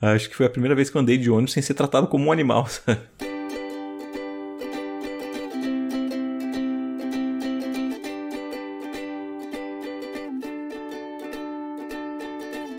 Acho que foi a primeira vez que eu andei de ônibus sem ser tratado como um animal, sabe?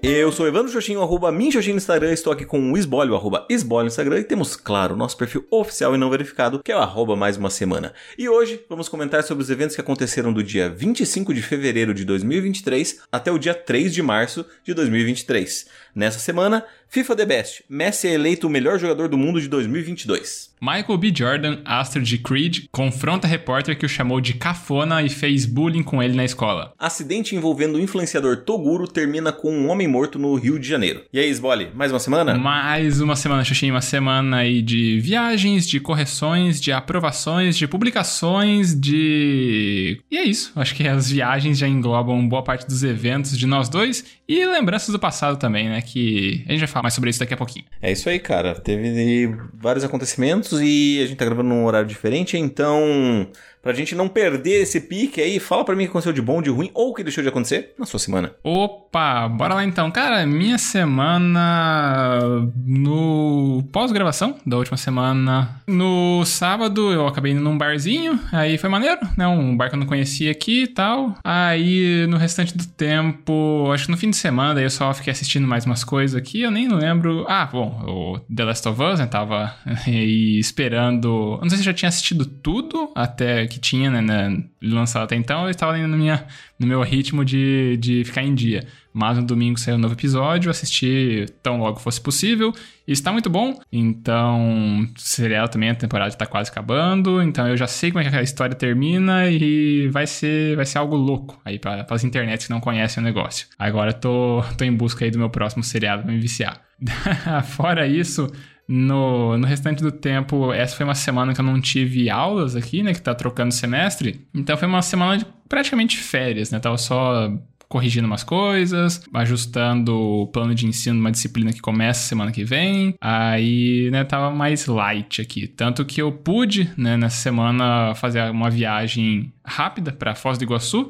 Eu sou Evandro Xoxinho, arroba Minxoxinho no Instagram, estou aqui com o Esbolho, arroba Esbolho no Instagram, e temos, claro, o nosso perfil oficial e não verificado, que é o arroba mais uma semana. E hoje vamos comentar sobre os eventos que aconteceram do dia 25 de fevereiro de 2023 até o dia 3 de março de 2023. Nessa semana, FIFA The Best, Messi é eleito o melhor jogador do mundo de 2022. Michael B. Jordan, astro de Creed, confronta repórter que o chamou de cafona e fez bullying com ele na escola. Acidente envolvendo o influenciador Toguro termina com um homem morto no Rio de Janeiro. E aí, Sbole, mais uma semana? Mais uma semana, Xuxinha, uma semana aí de viagens, de correções, de aprovações, de publicações, de... E é isso, acho que as viagens já englobam boa parte dos eventos de nós dois e lembranças do passado também, né, que a gente vai falar mais sobre isso daqui a pouquinho. É isso aí, cara. Teve vários acontecimentos e a gente tá gravando num horário diferente, então Pra gente não perder esse pique aí, fala para mim o que aconteceu de bom, de ruim ou o que deixou de acontecer na sua semana. Opa, bora lá então. Cara, minha semana no pós-gravação da última semana, no sábado eu acabei indo num barzinho, aí foi maneiro, né? Um bar que eu não conhecia aqui e tal. Aí no restante do tempo, acho que no fim de semana, daí eu só fiquei assistindo mais umas coisas aqui, eu nem lembro. Ah, bom, o The Last of Us, né? Tava esperando. Não sei se eu já tinha assistido tudo até que tinha, né, né, lançado até então, eu estava ainda no, minha, no meu ritmo de, de ficar em dia. Mas no domingo saiu um novo episódio, assisti tão logo fosse possível, e está muito bom. Então, serial também, a temporada está quase acabando, então eu já sei como é que a história termina e vai ser, vai ser algo louco aí para as internets que não conhecem o negócio. Agora tô, tô em busca aí do meu próximo seriado para me viciar. Fora isso, no, no restante do tempo, essa foi uma semana que eu não tive aulas aqui, né? Que tá trocando semestre. Então foi uma semana de praticamente férias, né? Tava só corrigindo umas coisas, ajustando o plano de ensino uma disciplina que começa semana que vem. Aí, né, tava mais light aqui. Tanto que eu pude, né, nessa semana fazer uma viagem rápida para Foz do Iguaçu,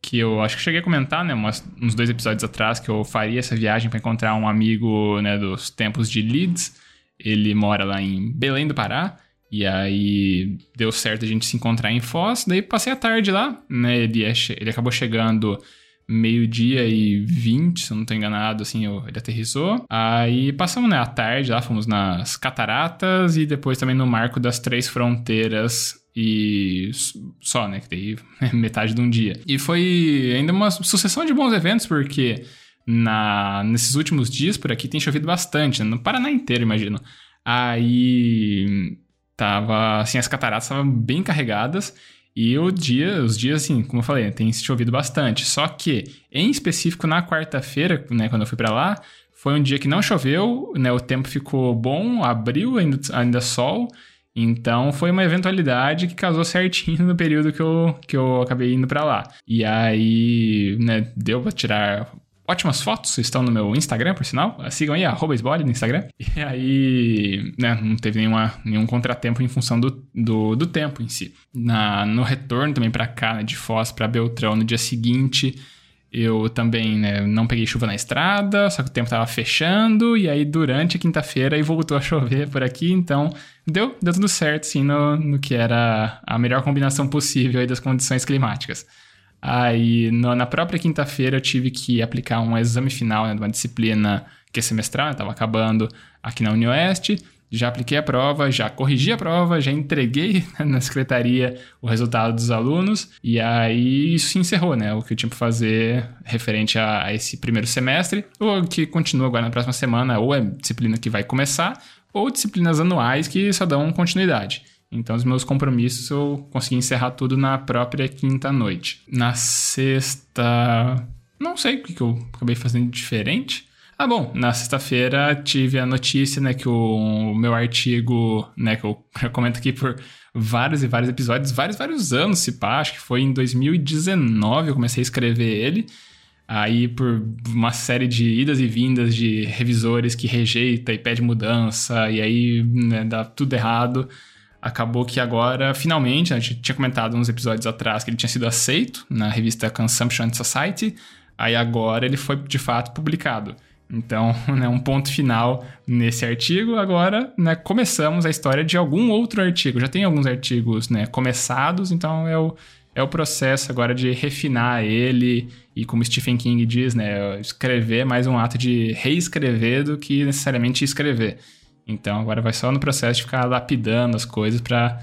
que eu acho que cheguei a comentar, né, umas, uns dois episódios atrás, que eu faria essa viagem para encontrar um amigo, né, dos tempos de Leeds. Ele mora lá em Belém do Pará. E aí deu certo a gente se encontrar em Foz. Daí passei a tarde lá, né? Ele, é, ele acabou chegando meio-dia e 20, se eu não estou enganado, assim, ele aterrissou. Aí passamos, né, a tarde lá, fomos nas cataratas e depois também no Marco das Três Fronteiras e só, né, que daí metade de um dia. E foi ainda uma sucessão de bons eventos, porque na, nesses últimos dias por aqui tem chovido bastante, né? no Paraná inteiro, imagino. Aí tava, assim, as cataratas estavam bem carregadas e o dia, os dias, assim, como eu falei, tem chovido bastante. Só que, em específico, na quarta-feira, né, quando eu fui para lá, foi um dia que não choveu, né, o tempo ficou bom, abriu ainda, ainda sol, então foi uma eventualidade que casou certinho no período que eu, que eu acabei indo para lá. E aí, né, deu pra tirar ótimas fotos, estão no meu Instagram, por sinal. Sigam aí, arroba no Instagram. E aí, né, não teve nenhuma, nenhum contratempo em função do, do, do tempo em si. Na, no retorno também para cá, né, de Foz para Beltrão, no dia seguinte, eu também né, não peguei chuva na estrada, só que o tempo tava fechando, e aí durante a quinta-feira voltou a chover por aqui, então deu, deu tudo certo, sim, no, no que era a melhor combinação possível das condições climáticas. Aí, no, na própria quinta-feira, eu tive que aplicar um exame final né, de uma disciplina que é semestral, estava acabando aqui na UniOeste. Já apliquei a prova, já corrigi a prova, já entreguei na secretaria o resultado dos alunos, e aí isso se encerrou, né? O que eu tinha para fazer referente a, a esse primeiro semestre, ou que continua agora na próxima semana, ou é disciplina que vai começar, ou disciplinas anuais que só dão continuidade. Então, os meus compromissos eu consegui encerrar tudo na própria quinta noite. Na sexta. Não sei o que eu acabei fazendo diferente. Ah, bom, na sexta-feira tive a notícia, né, que o meu artigo, né, que eu, comento aqui por vários e vários episódios, vários, vários anos, se pá, acho que foi em 2019 eu comecei a escrever ele. Aí, por uma série de idas e vindas de revisores que rejeita e pede mudança, e aí né, dá tudo errado acabou que agora, finalmente, a gente tinha comentado uns episódios atrás que ele tinha sido aceito na revista Consumption Society, aí agora ele foi de fato publicado. Então, né, um ponto final nesse artigo. Agora, né, começamos a história de algum outro artigo. Já tem alguns artigos né, começados, então é o, é o processo agora de refinar ele e, como Stephen King diz, né, escrever mais um ato de reescrever do que necessariamente escrever. Então, agora vai só no processo de ficar lapidando as coisas para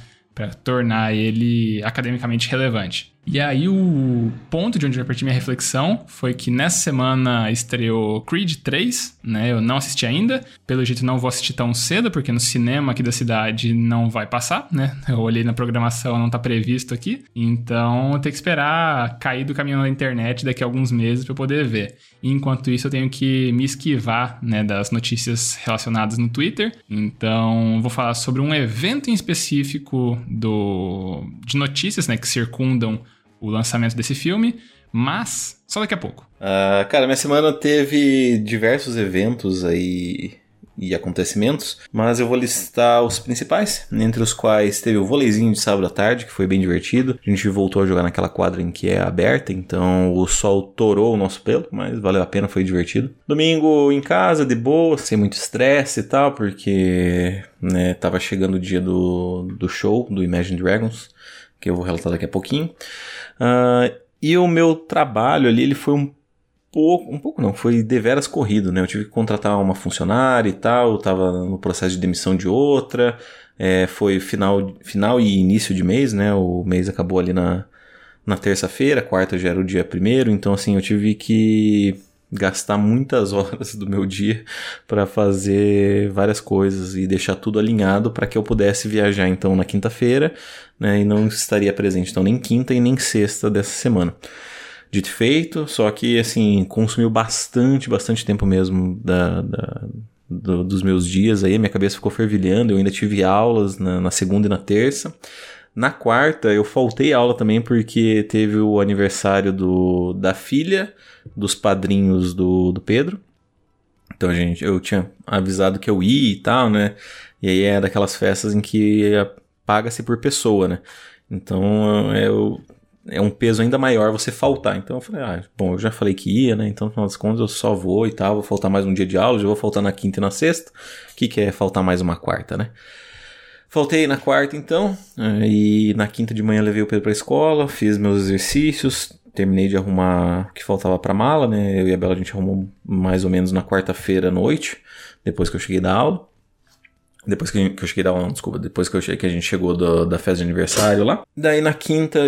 tornar ele academicamente relevante. E aí o ponto de onde eu parti minha reflexão foi que nessa semana estreou Creed 3, né? Eu não assisti ainda, pelo jeito não vou assistir tão cedo, porque no cinema aqui da cidade não vai passar, né? Eu olhei na programação, não tá previsto aqui. Então eu tenho que esperar cair do caminho da internet daqui a alguns meses para poder ver. enquanto isso eu tenho que me esquivar, né, das notícias relacionadas no Twitter. Então vou falar sobre um evento em específico do de notícias, né, que circundam o lançamento desse filme, mas só daqui a pouco. Uh, cara, minha semana teve diversos eventos aí e acontecimentos, mas eu vou listar os principais, entre os quais teve o voleizinho de sábado à tarde, que foi bem divertido. A gente voltou a jogar naquela quadra em que é aberta, então o sol torou o nosso pelo, mas valeu a pena, foi divertido. Domingo em casa, de boa, sem muito estresse e tal, porque né, tava chegando o dia do, do show do Imagine Dragons, que eu vou relatar daqui a pouquinho. Uh, e o meu trabalho ali, ele foi um pouco, um pouco não, foi deveras corrido, né? Eu tive que contratar uma funcionária e tal, eu tava no processo de demissão de outra, é, foi final, final e início de mês, né? O mês acabou ali na, na terça-feira, quarta já era o dia primeiro, então assim, eu tive que gastar muitas horas do meu dia para fazer várias coisas e deixar tudo alinhado para que eu pudesse viajar então na quinta-feira, né, e não estaria presente então nem quinta e nem sexta dessa semana. Dito feito, só que assim, consumiu bastante, bastante tempo mesmo da, da do, dos meus dias aí, minha cabeça ficou fervilhando, eu ainda tive aulas na, na segunda e na terça. Na quarta, eu faltei aula também porque teve o aniversário do, da filha dos padrinhos do, do Pedro. Então, gente, eu tinha avisado que eu ia e tal, né? E aí é daquelas festas em que paga-se por pessoa, né? Então, eu, é um peso ainda maior você faltar. Então eu falei, ah, bom, eu já falei que ia, né? Então, no final das contas, eu só vou e tal. Vou faltar mais um dia de aula, já vou faltar na quinta e na sexta. O que, que é faltar mais uma quarta, né? Faltei na quarta então, e na quinta de manhã levei o Pedro para a escola, fiz meus exercícios, terminei de arrumar o que faltava para mala, né? Eu e a Bela a gente arrumou mais ou menos na quarta-feira à noite, depois que eu cheguei da aula. Depois que, eu cheguei da aula, desculpa, depois que, eu cheguei, que a gente chegou do, da festa de aniversário lá. Daí na quinta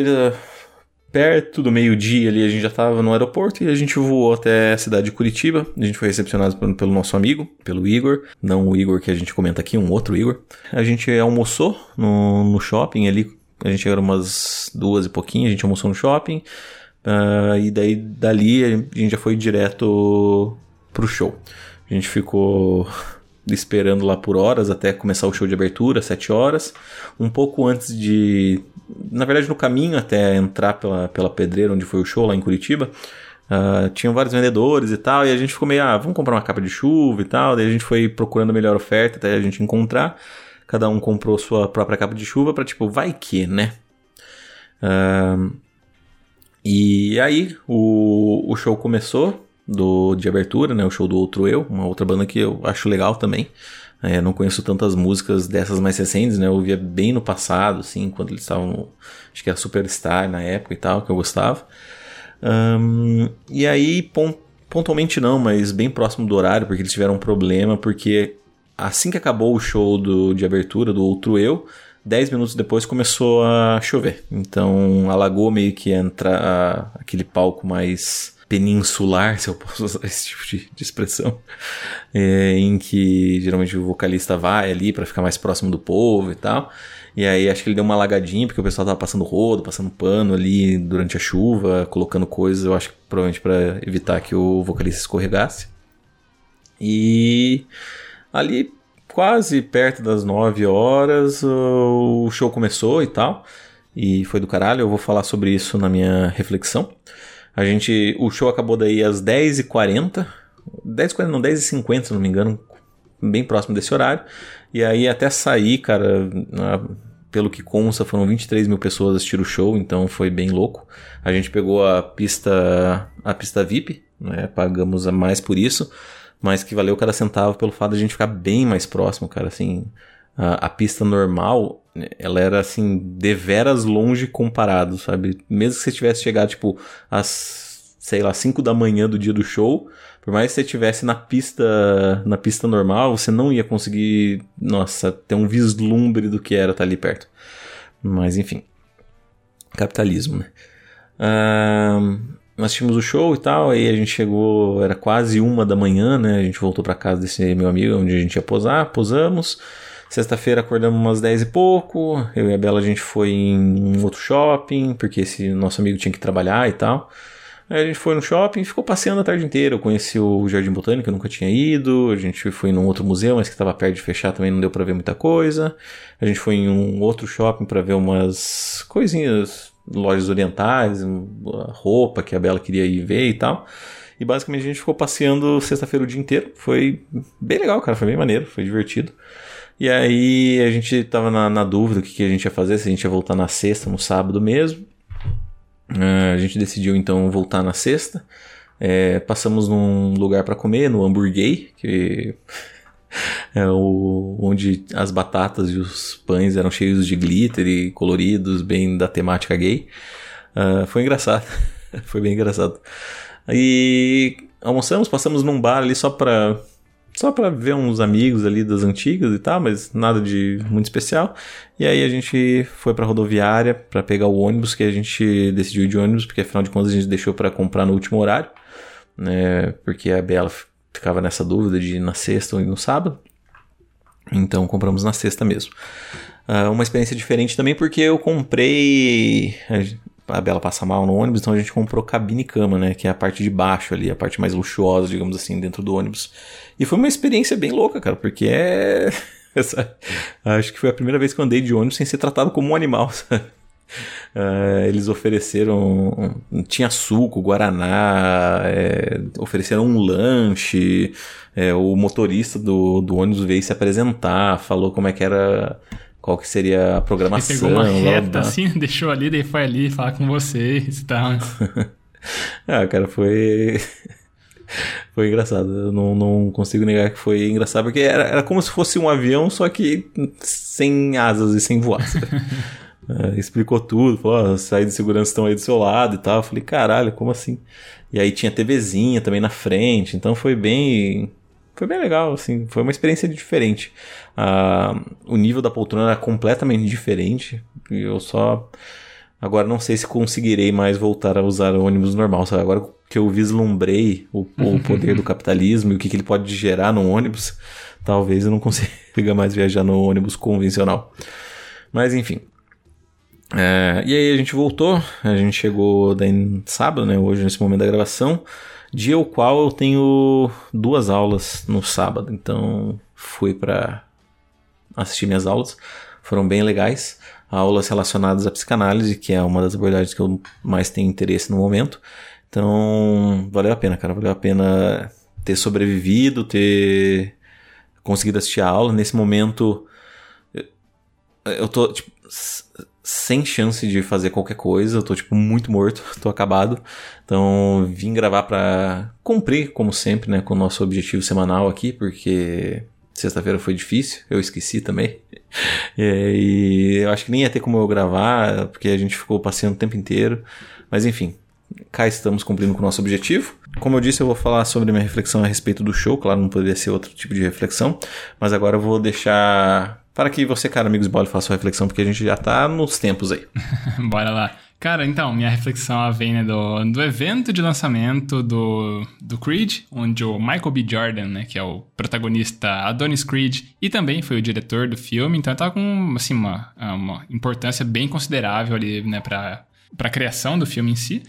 perto do meio-dia ali a gente já estava no aeroporto e a gente voou até a cidade de Curitiba. A gente foi recepcionado pelo, pelo, nosso amigo, pelo Igor, não o Igor que a gente comenta aqui, um outro Igor. A gente almoçou no, no shopping ali, a gente era umas duas e pouquinho, a gente almoçou no shopping. Uh, e daí dali a gente já foi direto pro show. A gente ficou esperando lá por horas até começar o show de abertura, 7 horas. Um pouco antes de na verdade, no caminho até entrar pela, pela pedreira onde foi o show lá em Curitiba, uh, tinham vários vendedores e tal, e a gente ficou meio, ah, vamos comprar uma capa de chuva e tal, daí a gente foi procurando a melhor oferta até a gente encontrar. Cada um comprou sua própria capa de chuva para tipo, vai que, né? Uh, e aí o, o show começou do de abertura, né? O show do Outro Eu, uma outra banda que eu acho legal também. É, não conheço tantas músicas dessas mais recentes, né? Eu ouvia bem no passado, assim, quando eles estavam. Acho que era Superstar na época e tal, que eu gostava. Um, e aí, pontualmente não, mas bem próximo do horário, porque eles tiveram um problema, porque assim que acabou o show do, de abertura do Outro Eu, 10 minutos depois começou a chover. Então alagou meio que entra aquele palco mais peninsular, se eu posso usar esse tipo de, de expressão, é, em que geralmente o vocalista vai ali para ficar mais próximo do povo e tal. E aí acho que ele deu uma alagadinha, porque o pessoal tava passando rodo, passando pano ali durante a chuva, colocando coisas, eu acho que provavelmente para evitar que o vocalista escorregasse. E ali quase perto das 9 horas o show começou e tal. E foi do caralho, eu vou falar sobre isso na minha reflexão. A gente. O show acabou daí às 10h40. 10h40, não, 10h50, se não me engano. Bem próximo desse horário. E aí até sair, cara. Pelo que consta, foram 23 mil pessoas assistir o show, então foi bem louco. A gente pegou a pista. a pista VIP, né? Pagamos a mais por isso mas que valeu cada centavo pelo fato de a gente ficar bem mais próximo, cara, assim, a, pista normal, ela era assim, deveras longe comparado, sabe? Mesmo que você tivesse chegado, tipo, às, sei lá, 5 da manhã do dia do show, por mais que você estivesse na pista, na pista normal, você não ia conseguir, nossa, ter um vislumbre do que era estar ali perto. Mas enfim, capitalismo, né? Uh, nós tínhamos o show e tal, aí a gente chegou, era quase uma da manhã, né? A gente voltou para casa desse meu amigo, onde a gente ia posar, posamos. Sexta-feira acordamos umas 10 e pouco. Eu e a Bela a gente foi em outro shopping, porque esse nosso amigo tinha que trabalhar e tal. Aí a gente foi no shopping e ficou passeando a tarde inteira. Eu conheci o Jardim Botânico, eu nunca tinha ido. A gente foi num outro museu, mas que estava perto de fechar também não deu para ver muita coisa. A gente foi em um outro shopping para ver umas coisinhas, lojas orientais, roupa que a Bela queria ir ver e tal. E basicamente a gente ficou passeando sexta-feira o dia inteiro. Foi bem legal, cara. Foi bem maneiro, foi divertido. E aí a gente tava na, na dúvida o que, que, a gente ia fazer, se a gente ia voltar na sexta, no sábado mesmo. Uh, a gente decidiu então voltar na sexta. É, passamos num lugar para comer, no Hamburguei, que é o, onde as batatas e os pães eram cheios de glitter e coloridos, bem da temática gay. Uh, foi engraçado, foi bem engraçado. E almoçamos, passamos num bar ali só pra só para ver uns amigos ali das antigas e tal, mas nada de muito especial. E aí a gente foi para rodoviária para pegar o ônibus, que a gente decidiu de ônibus, porque afinal de contas a gente deixou para comprar no último horário, né? Porque a Bela ficava nessa dúvida de ir na sexta ou ir no sábado. Então compramos na sexta mesmo. Uh, uma experiência diferente também porque eu comprei a Bela passa mal no ônibus, então a gente comprou cabine e cama, né? Que é a parte de baixo ali, a parte mais luxuosa, digamos assim, dentro do ônibus. E foi uma experiência bem louca, cara, porque é. Essa... Acho que foi a primeira vez que eu andei de ônibus sem ser tratado como um animal, sabe? Uh, eles ofereceram. Tinha suco, guaraná, é, ofereceram um lanche. É, o motorista do, do ônibus veio se apresentar, falou como é que era qual que seria a programação. Ele pegou uma reta assim, deixou ali, daí foi ali falar com vocês e tal. ah, cara, foi. foi engraçado. Eu não, não consigo negar que foi engraçado, porque era, era como se fosse um avião, só que sem asas e sem voar. é, explicou tudo, falou: oh, saída de segurança estão aí do seu lado e tal. Eu falei: caralho, como assim? E aí tinha TVzinha também na frente, então foi bem foi bem legal, assim, foi uma experiência diferente. Uh, o nível da poltrona era completamente diferente. E eu só. Agora não sei se conseguirei mais voltar a usar o ônibus normal, sabe? Agora que eu vislumbrei o, o poder do capitalismo e o que, que ele pode gerar no ônibus, talvez eu não consiga mais viajar no ônibus convencional. Mas enfim. É, e aí a gente voltou, a gente chegou daí sábado, né? Hoje, nesse momento da gravação. Dia o qual eu tenho duas aulas no sábado, então fui para assistir minhas aulas, foram bem legais. Aulas relacionadas à psicanálise, que é uma das abordagens que eu mais tenho interesse no momento. Então, valeu a pena, cara. Valeu a pena ter sobrevivido, ter conseguido assistir a aula. Nesse momento, eu tô, tipo, sem chance de fazer qualquer coisa, eu tô tipo muito morto, tô acabado. Então vim gravar para cumprir, como sempre, né, com o nosso objetivo semanal aqui, porque sexta-feira foi difícil, eu esqueci também. e eu acho que nem ia ter como eu gravar, porque a gente ficou passeando o tempo inteiro. Mas enfim, cá estamos cumprindo com o nosso objetivo. Como eu disse, eu vou falar sobre minha reflexão a respeito do show, claro, não poderia ser outro tipo de reflexão, mas agora eu vou deixar para que você, cara, amigos Bole, faça sua reflexão, porque a gente já tá nos tempos aí. Bora lá. Cara, então, minha reflexão vem né, do, do evento de lançamento do, do Creed, onde o Michael B. Jordan, né, que é o protagonista Adonis Creed, e também foi o diretor do filme, então tá com, assim, uma, uma importância bem considerável ali, né, pra, pra criação do filme em si.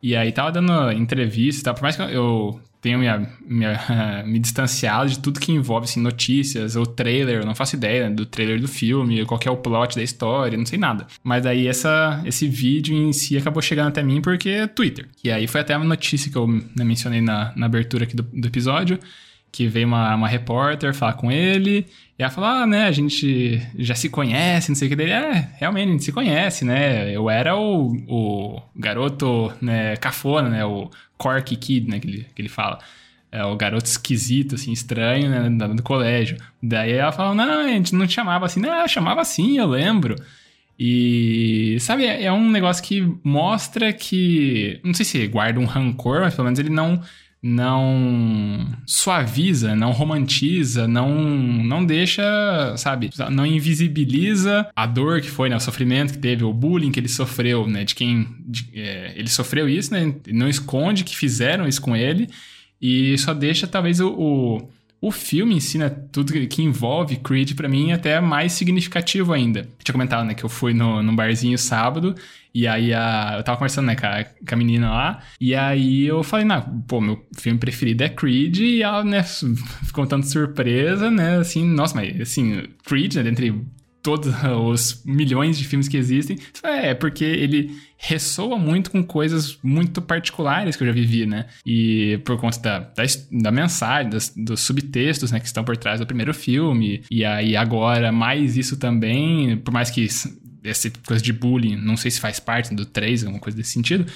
E aí tava dando entrevista tal, por mais que eu tenho minha, minha, me distanciado de tudo que envolve assim, notícias ou trailer, não faço ideia né, do trailer do filme, qual é o plot da história, não sei nada. Mas aí essa, esse vídeo em si acabou chegando até mim porque é Twitter. E aí foi até uma notícia que eu mencionei na, na abertura aqui do, do episódio, que veio uma, uma repórter falar com ele, e ela falou, ah, né, a gente já se conhece, não sei o que dele. É, realmente, a gente se conhece, né? Eu era o, o garoto, né, cafona, né, o Corky Kid, né, que ele, que ele fala. é, o garoto esquisito, assim, estranho, né, do colégio. Daí ela falou, não, a gente não chamava assim. Não, chamava assim, eu lembro. E, sabe, é, é um negócio que mostra que, não sei se guarda um rancor, mas pelo menos ele não não suaviza, não romantiza, não não deixa, sabe, não invisibiliza a dor que foi, né, o sofrimento que teve, o bullying que ele sofreu, né, de quem de, é, ele sofreu isso, né, não esconde que fizeram isso com ele e só deixa talvez o, o o filme em si, né, tudo que envolve Creed, para mim, é até mais significativo ainda. Eu tinha comentado, né, que eu fui no, no barzinho sábado, e aí a, eu tava conversando, né, com a, com a menina lá, e aí eu falei, não, pô, meu filme preferido é Creed, e ela, né, ficou tanto surpresa, né, assim, nossa, mas, assim, Creed, né, dentre todos os milhões de filmes que existem. É, porque ele ressoa muito com coisas muito particulares que eu já vivi, né? E por conta da, da, da mensagem, das, dos subtextos, né, que estão por trás do primeiro filme. E aí agora, mais isso também, por mais que essa coisa de bullying, não sei se faz parte do 3, alguma coisa desse sentido,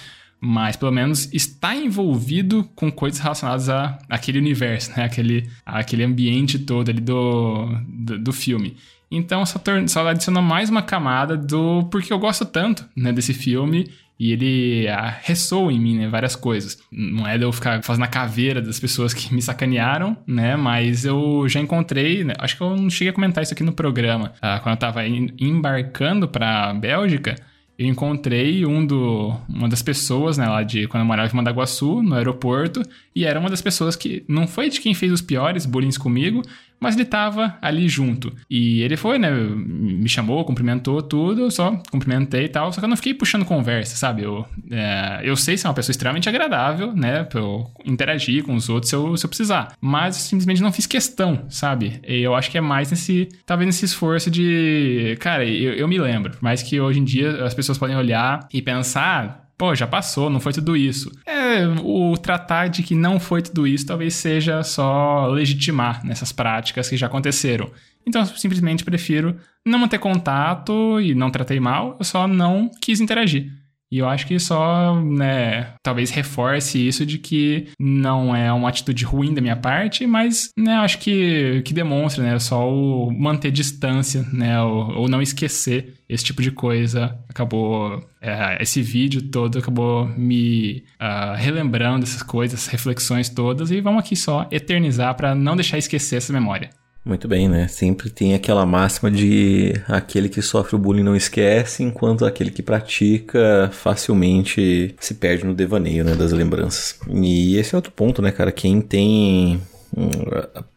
mas pelo menos está envolvido com coisas relacionadas a aquele universo, né? Aquele, aquele ambiente todo ali do, do, do filme. Então só, só adiciona mais uma camada do porque eu gosto tanto né, desse filme e ele ah, ressoa em mim, né? Várias coisas. Não é de eu ficar fazendo a caveira das pessoas que me sacanearam, né? Mas eu já encontrei, né? acho que eu não cheguei a comentar isso aqui no programa. Ah, quando eu tava embarcando pra Bélgica, eu encontrei um do, uma das pessoas, né, lá de quando eu morava em Mandaguaçu, no aeroporto, e era uma das pessoas que não foi de quem fez os piores bullying comigo, mas ele tava ali junto. E ele foi, né? Me chamou, cumprimentou tudo, só cumprimentei e tal, só que eu não fiquei puxando conversa, sabe? Eu, é, eu sei ser uma pessoa extremamente agradável, né? Pra eu interagir com os outros se eu, se eu precisar. Mas eu simplesmente não fiz questão, sabe? E eu acho que é mais nesse, talvez nesse esforço de. Cara, eu, eu me lembro, por mais que hoje em dia as pessoas podem olhar e pensar pô, já passou, não foi tudo isso. É, o tratar de que não foi tudo isso talvez seja só legitimar nessas práticas que já aconteceram. Então eu simplesmente prefiro não manter contato e não tratei mal, eu só não quis interagir. E eu acho que só, né, talvez reforce isso de que não é uma atitude ruim da minha parte, mas, né, acho que, que demonstra, né, só o manter distância, né, ou, ou não esquecer esse tipo de coisa. Acabou, é, esse vídeo todo acabou me uh, relembrando essas coisas, reflexões todas, e vamos aqui só eternizar para não deixar esquecer essa memória. Muito bem, né? Sempre tem aquela máxima de aquele que sofre o bullying não esquece, enquanto aquele que pratica facilmente se perde no devaneio, né, das lembranças. E esse é outro ponto, né, cara? Quem tem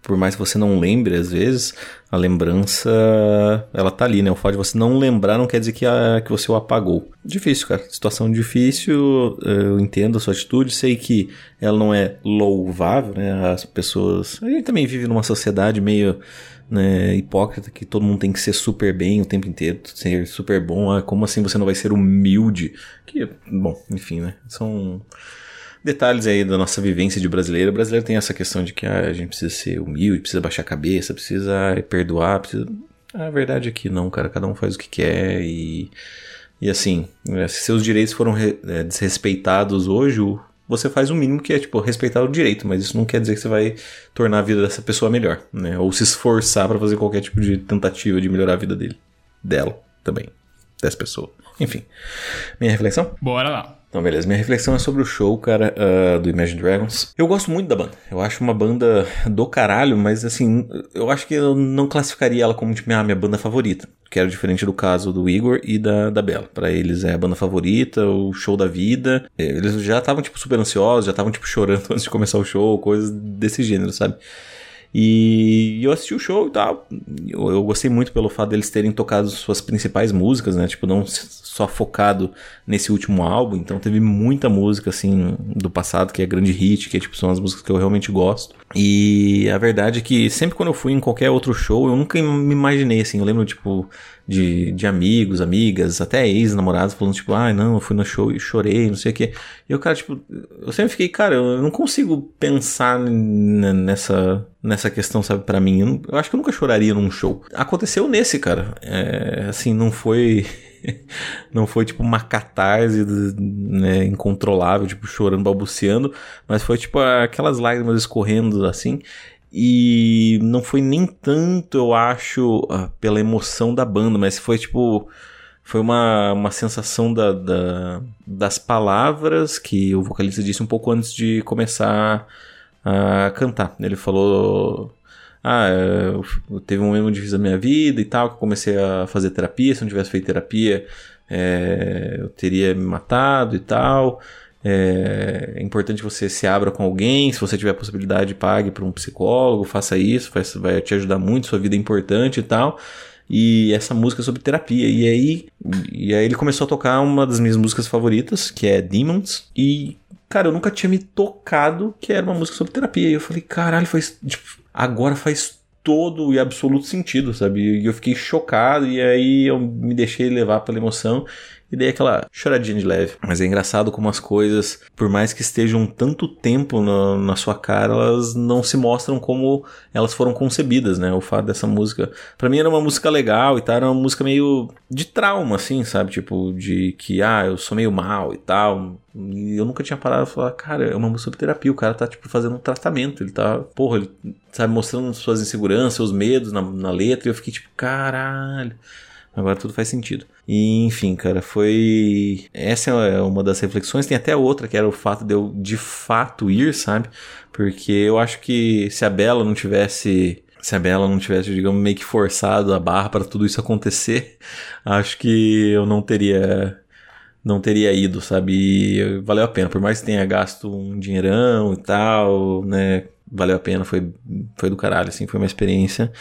por mais que você não lembre às vezes, a lembrança ela tá ali, né? O fato de você não lembrar não quer dizer que, a, que você o apagou. Difícil, cara. Situação difícil, eu entendo a sua atitude, sei que ela não é louvável, né? As pessoas. A gente também vive numa sociedade meio. Né, hipócrita que todo mundo tem que ser super bem o tempo inteiro, ser super bom. Ah, como assim você não vai ser humilde? Que, bom, enfim, né? São detalhes aí da nossa vivência de brasileiro. O brasileiro tem essa questão de que ah, a gente precisa ser humilde, precisa baixar a cabeça, precisa perdoar, precisa. A verdade é que não, cara. Cada um faz o que quer e. E assim, é, se seus direitos foram é, desrespeitados hoje, você faz o mínimo que é, tipo, respeitar o direito, mas isso não quer dizer que você vai tornar a vida dessa pessoa melhor, né? Ou se esforçar para fazer qualquer tipo de tentativa de melhorar a vida dele. Dela também. Dessa pessoa. Enfim. Minha reflexão? Bora lá. Então, beleza. Minha reflexão é sobre o show, cara, uh, do Imagine Dragons. Eu gosto muito da banda. Eu acho uma banda do caralho, mas assim, eu acho que eu não classificaria ela como tipo, minha, minha banda favorita. Que era diferente do caso do Igor e da, da Bela. Para eles é a banda favorita, o show da vida. Eles já estavam, tipo, super ansiosos, já estavam, tipo, chorando antes de começar o show, coisas desse gênero, sabe? E eu assisti o show e tal. Eu, eu, gostei muito pelo fato deles terem tocado suas principais músicas, né? Tipo, não só focado nesse último álbum. Então teve muita música, assim, do passado que é grande hit, que é, tipo, são as músicas que eu realmente gosto. E a verdade é que sempre quando eu fui em qualquer outro show, eu nunca me imaginei, assim. Eu lembro, tipo, de, de amigos, amigas, até ex-namorados falando, tipo, ah, não, eu fui no show e chorei, não sei o quê. E eu, cara, tipo, eu sempre fiquei, cara, eu não consigo pensar nessa nessa questão, sabe, para mim. Eu, eu, acho que eu nunca choraria num show. Aconteceu nesse, cara. É, assim, não foi. não foi tipo uma catarse né, incontrolável, tipo chorando, balbuciando, mas foi tipo aquelas lágrimas escorrendo assim. E não foi nem tanto, eu acho, ah, pela emoção da banda, mas foi tipo foi uma, uma sensação da, da, das palavras que o vocalista disse um pouco antes de começar a cantar. Ele falou: Ah, eu, teve um momento difícil da minha vida e tal, que eu comecei a fazer terapia. Se não tivesse feito terapia, é, eu teria me matado e tal. É, é, importante que você se abra com alguém. Se você tiver a possibilidade, pague para um psicólogo, faça isso, vai, te ajudar muito. Sua vida é importante e tal e essa música é sobre terapia. E aí, e aí ele começou a tocar uma das minhas músicas favoritas, que é Demons, e cara, eu nunca tinha me tocado que era uma música sobre terapia. E eu falei, caralho, faz tipo, agora faz todo e absoluto sentido, sabe? E eu fiquei chocado e aí eu me deixei levar pela emoção e dei aquela choradinha de leve. Mas é engraçado como as coisas, por mais que estejam tanto tempo na, na sua cara, elas não se mostram como elas foram concebidas, né? O fato dessa música. para mim era uma música legal e tal, era uma música meio de trauma, assim, sabe? Tipo, de que, ah, eu sou meio mal e tal. E eu nunca tinha parado e falar, cara, é uma música sobre terapia. O cara tá, tipo, fazendo um tratamento. Ele tá, porra, ele, sabe, mostrando suas inseguranças, seus medos na, na letra. E eu fiquei, tipo, caralho. Agora tudo faz sentido. E, enfim, cara, foi. Essa é uma das reflexões. Tem até outra, que era o fato de eu de fato ir, sabe? Porque eu acho que se a Bela não tivesse. Se a Bela não tivesse, digamos, meio que forçado a barra para tudo isso acontecer, acho que eu não teria não teria ido, sabe? E valeu a pena. Por mais que tenha gasto um dinheirão e tal, né? Valeu a pena, foi, foi do caralho, assim, foi uma experiência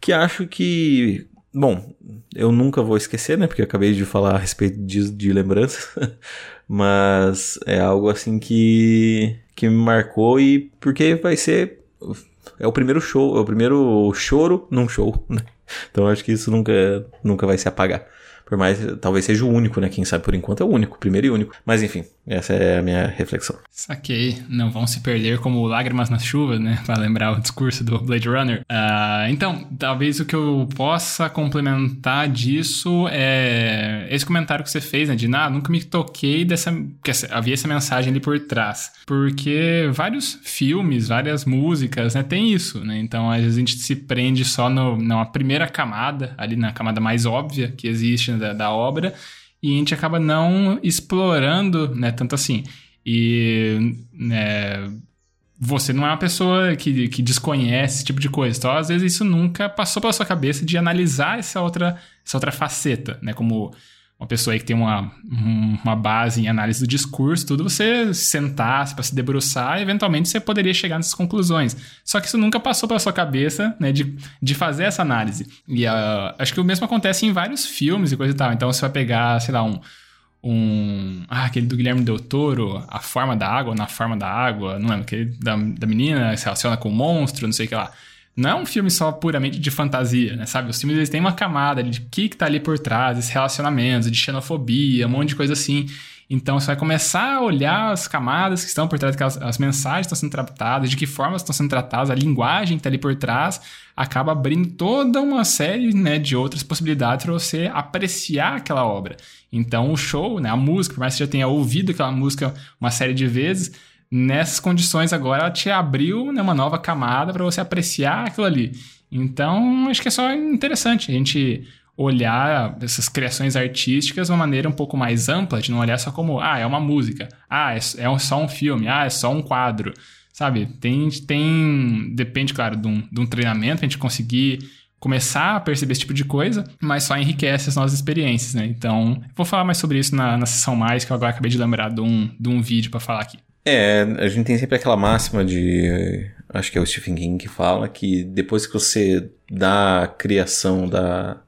que acho que Bom, eu nunca vou esquecer, né? Porque eu acabei de falar a respeito de, de lembranças. Mas é algo assim que, que me marcou e porque vai ser. É o primeiro show, é o primeiro choro num show, né? Então acho que isso nunca, nunca vai se apagar. Por mais, talvez seja o único, né? Quem sabe por enquanto é o único, primeiro e único. Mas enfim, essa é a minha reflexão. Saquei. Não vão se perder como lágrimas na chuva, né? Para lembrar o discurso do Blade Runner. Uh, então, talvez o que eu possa complementar disso é esse comentário que você fez, né? De, ah, nunca me toquei dessa. que havia essa mensagem ali por trás. Porque vários filmes, várias músicas, né? Tem isso, né? Então, às vezes a gente se prende só no, na primeira camada, ali na camada mais óbvia que existe da, da obra e a gente acaba não explorando, né, tanto assim. E né, você não é uma pessoa que, que desconhece esse tipo de coisa. Então, às vezes, isso nunca passou pela sua cabeça de analisar essa outra, essa outra faceta, né? Como uma pessoa aí que tem uma, uma base em análise do discurso, tudo, você sentar para se debruçar, eventualmente você poderia chegar nessas conclusões. Só que isso nunca passou pela sua cabeça, né, de, de fazer essa análise. E uh, acho que o mesmo acontece em vários filmes e coisa e tal. Então você vai pegar, sei lá, um. um ah, aquele do Guilherme Del Toro, A Forma da Água, Na Forma da Água, não lembro, aquele da, da menina se relaciona com o monstro, não sei o que lá não é um filme só puramente de fantasia, né? Sabe? Os filmes eles têm uma camada de que que tá ali por trás, esses relacionamentos, de xenofobia, um monte de coisa assim. Então você vai começar a olhar as camadas que estão por trás daquelas as mensagens estão sendo tratadas, de que formas estão sendo tratadas, a linguagem que está ali por trás, acaba abrindo toda uma série né, de outras possibilidades para você apreciar aquela obra. Então o show, né, a música, por mais que você já tenha ouvido aquela música uma série de vezes, nessas condições agora ela te abriu né, uma nova camada para você apreciar aquilo ali. Então, acho que é só interessante a gente olhar essas criações artísticas de uma maneira um pouco mais ampla, de não olhar só como, ah, é uma música, ah, é, é só um filme, ah, é só um quadro, sabe? Tem, tem depende, claro, de um, de um treinamento, a gente conseguir começar a perceber esse tipo de coisa, mas só enriquece as nossas experiências, né? Então, vou falar mais sobre isso na, na sessão mais, que eu agora acabei de lembrar de um, de um vídeo para falar aqui. É, a gente tem sempre aquela máxima de. Acho que é o Stephen King que fala que depois que você dá a criação da,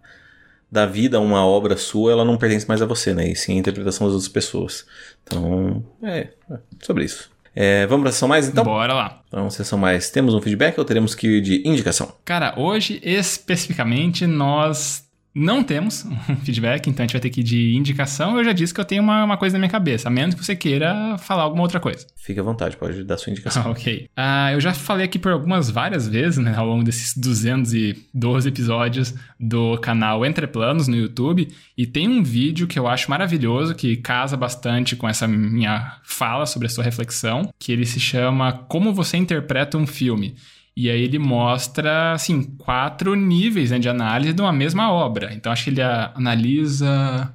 da vida a uma obra sua, ela não pertence mais a você, né? E sim a interpretação das outras pessoas. Então, é, é sobre isso. É, vamos pra sessão mais então? Bora lá. Então, sessão mais. Temos um feedback ou teremos que ir de indicação? Cara, hoje especificamente nós não temos um feedback, então a gente vai ter que ir de indicação. Eu já disse que eu tenho uma, uma coisa na minha cabeça, a menos que você queira falar alguma outra coisa. Fique à vontade, pode dar sua indicação. ok. Uh, eu já falei aqui por algumas várias vezes, né, ao longo desses 212 episódios do canal Entre Planos no YouTube, e tem um vídeo que eu acho maravilhoso, que casa bastante com essa minha fala sobre a sua reflexão, que ele se chama Como Você Interpreta um Filme. E aí ele mostra, assim, quatro níveis né, de análise de uma mesma obra. Então acho que ele analisa...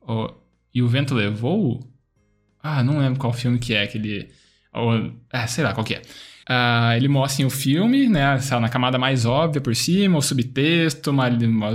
Oh, e o vento levou? Ah, não lembro qual filme que é que ele... Oh, é, sei lá qual que é. Uh, ele mostra assim, o filme, né, na camada mais óbvia por cima, o subtexto, uma,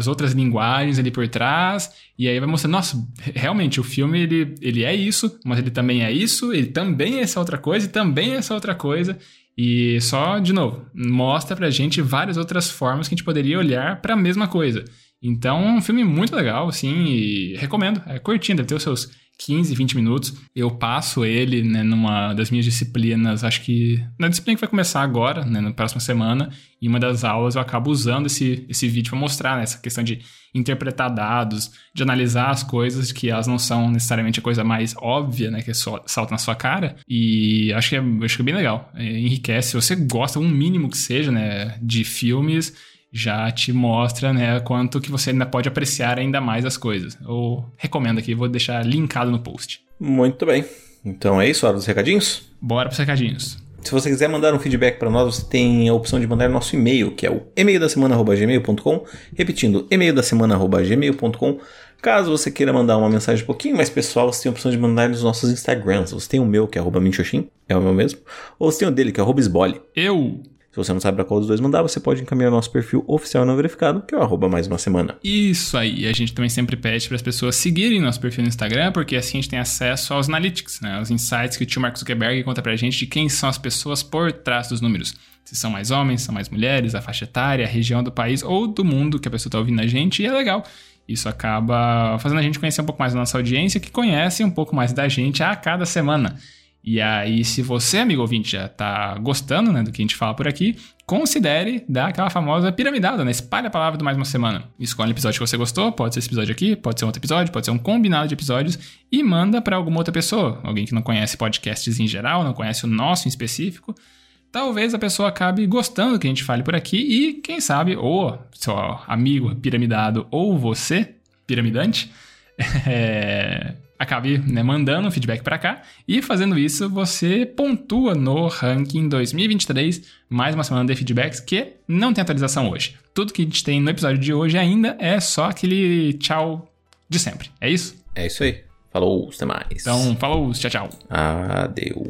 outras linguagens ali por trás, e aí vai mostrando, nossa, realmente, o filme, ele, ele é isso, mas ele também é isso, ele também é essa outra coisa, e também é essa outra coisa, e só, de novo, mostra pra gente várias outras formas que a gente poderia olhar para a mesma coisa. Então, é um filme muito legal, assim, e recomendo. É curtinho, deve ter os seus 15, 20 minutos. Eu passo ele, né, numa das minhas disciplinas, acho que na disciplina que vai começar agora, né, na próxima semana, em uma das aulas eu acabo usando esse, esse vídeo para mostrar né, essa questão de interpretar dados, de analisar as coisas que elas não são necessariamente a coisa mais óbvia, né, que só salta na sua cara. E acho que é, acho que é bem legal. É, enriquece. Você gosta, um mínimo que seja, né, de filmes já te mostra, né, quanto que você ainda pode apreciar ainda mais as coisas. Eu recomendo aqui, vou deixar linkado no post. Muito bem. Então é isso, hora dos recadinhos? Bora pros recadinhos. Se você quiser mandar um feedback para nós, você tem a opção de mandar nosso e-mail, que é o e-mail da semana@gmail.com, repetindo, e-mail da semana@gmail.com. Caso você queira mandar uma mensagem um pouquinho mais pessoal, você tem a opção de mandar nos nossos Instagrams. Você tem o meu, que é arroba Minxoxin, é o meu mesmo, ou você tem o dele, que é arroba Esbole. Eu se você não sabe para qual dos dois mandar, você pode encaminhar nosso perfil oficial não verificado, que é o arroba mais uma semana. Isso aí. A gente também sempre pede para as pessoas seguirem nosso perfil no Instagram, porque assim a gente tem acesso aos analytics, né? Os insights que o tio Mark Zuckerberg conta pra gente de quem são as pessoas por trás dos números. Se são mais homens, são mais mulheres, a faixa etária, a região do país ou do mundo que a pessoa está ouvindo a gente, e é legal. Isso acaba fazendo a gente conhecer um pouco mais da nossa audiência, que conhece um pouco mais da gente a cada semana. E aí, se você, amigo ouvinte, já tá gostando né, do que a gente fala por aqui, considere dar aquela famosa piramidada, né? Espalhe a palavra do mais uma semana. Escolhe o episódio que você gostou, pode ser esse episódio aqui, pode ser outro episódio, pode ser um combinado de episódios, e manda para alguma outra pessoa. Alguém que não conhece podcasts em geral, não conhece o nosso em específico. Talvez a pessoa acabe gostando do que a gente fale por aqui e, quem sabe, ou seu amigo piramidado ou você, piramidante, é, acabe né, mandando feedback para cá e fazendo isso você pontua no ranking 2023, mais uma semana de feedbacks que não tem atualização hoje. Tudo que a gente tem no episódio de hoje ainda é só aquele tchau de sempre. É isso? É isso aí. Falou, até mais. Então, falou, tchau, tchau. Adeus.